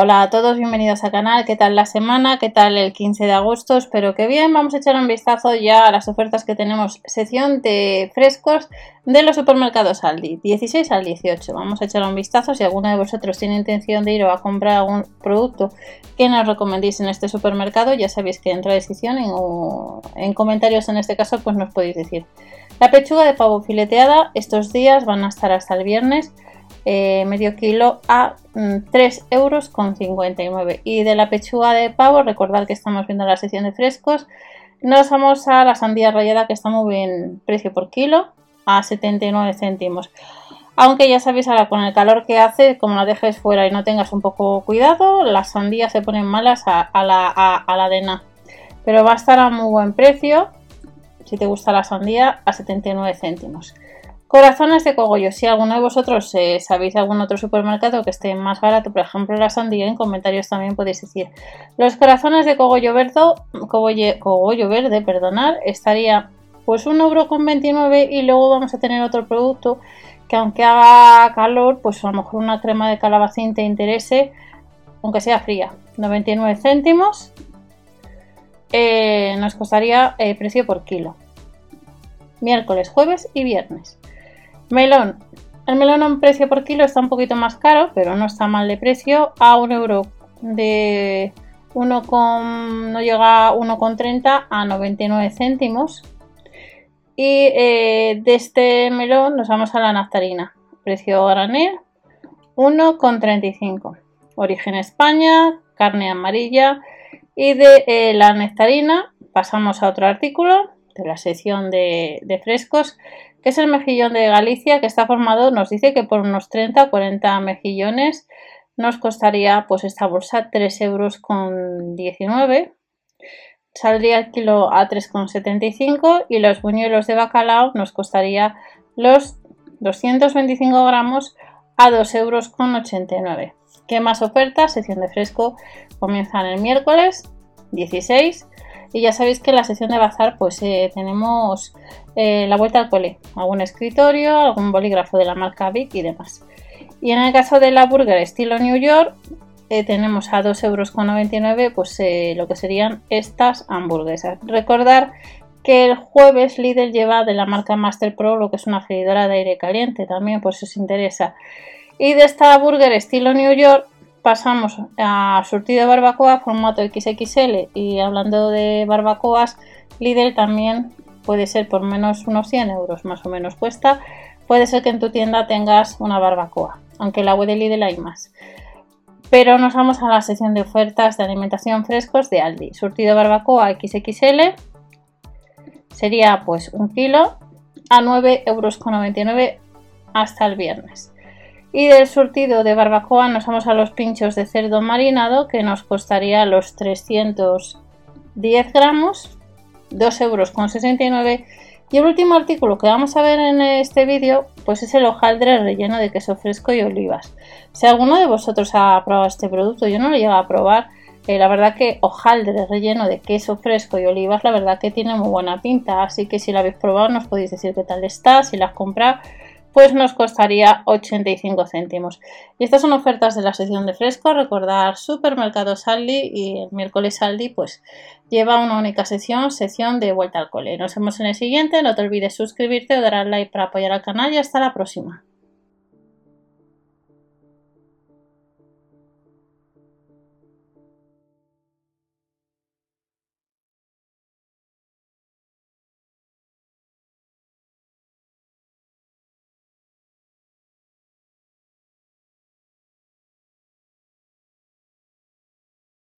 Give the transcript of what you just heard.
Hola a todos, bienvenidos al canal. ¿Qué tal la semana? ¿Qué tal el 15 de agosto? Espero que bien. Vamos a echar un vistazo ya a las ofertas que tenemos. Sección de frescos de los supermercados Aldi, 16 al 18. Vamos a echar un vistazo. Si alguno de vosotros tiene intención de ir a comprar algún producto que nos recomendéis en este supermercado, ya sabéis que entra la descripción o en comentarios en este caso, pues nos podéis decir. La pechuga de pavo fileteada estos días van a estar hasta el viernes eh, medio kilo a 3 mm, euros con 59 y de la pechuga de pavo recordad que estamos viendo la sección de frescos nos vamos a la sandía rallada que está muy bien precio por kilo a 79 céntimos. Aunque ya sabéis ahora con el calor que hace como la dejes fuera y no tengas un poco cuidado las sandías se ponen malas a, la, a pero va a estar a muy buen precio si te gusta la sandía a 79 céntimos Corazones de cogollo. Si alguno de vosotros eh, sabéis algún otro supermercado que esté más barato, por ejemplo la sandía, en comentarios también podéis decir. Los corazones de cogollo verde, cogollo, verde, perdonar, estaría pues 1,29€ y luego vamos a tener otro producto que aunque haga calor, pues a lo mejor una crema de calabacín te interese, aunque sea fría. 99 céntimos. Eh, nos costaría el precio por kilo. Miércoles, jueves y viernes. Melón. El melón en precio por kilo está un poquito más caro, pero no está mal de precio, a un euro de 1, no llega a 1,30 a 99 céntimos. Y eh, de este melón nos vamos a la naftarina, precio granel 1,35. Origen España, carne amarilla. Y de eh, la nectarina pasamos a otro artículo de la sección de, frescos que es el mejillón de Galicia, que está formado, nos dice que por unos 30 o 40 mejillones nos costaría pues esta bolsa 3 euros con 19 saldría el kilo a 3,75 y los buñuelos de bacalao nos costaría los 225 gramos a 2 euros con 89 ¿Qué más ofertas? Sección de fresco comienzan el miércoles 16 y ya sabéis que en la sección de bazar pues eh, tenemos eh, la vuelta al cole, algún escritorio, algún bolígrafo de la marca Vic y demás. Y en el caso de la burger estilo New York eh, tenemos a 2,99 euros pues lo que serían estas hamburguesas. Recordar que el jueves Lidl lleva de la marca Master Pro lo que es una freidora de aire caliente también por si os interesa. Y de esta burger estilo New York pasamos a surtido de barbacoa formato XXL y hablando de barbacoas, Lidl también puede ser por menos unos 100 euros más o menos cuesta. Puede ser que en tu tienda tengas una barbacoa, aunque en la web de Lidl hay más. Pero nos vamos a la sección de ofertas de alimentación frescos de Aldi. Surtido barbacoa XXL sería pues un kilo a 9,99 euros hasta el viernes. Y del surtido de barbacoa nos vamos a los pinchos de cerdo marinado que nos costaría los 310 gramos, 2 euros con 69. Y el último artículo que vamos a ver en este vídeo pues es el hojaldre relleno de queso fresco y olivas. Si alguno de vosotros ha probado este producto, yo no lo llego a probar. Eh, la verdad que hojaldre relleno de queso fresco y olivas, la verdad que tiene muy buena pinta. Así que si lo habéis probado nos podéis decir qué tal está, si la has comprado pues nos costaría 85 céntimos. Y estas son ofertas de la sección de fresco. Recordar Supermercado Aldi y el miércoles Aldi pues lleva una única sección, sección de vuelta al cole. Nos vemos en el siguiente. No te olvides suscribirte o dar al like para apoyar al canal y hasta la próxima.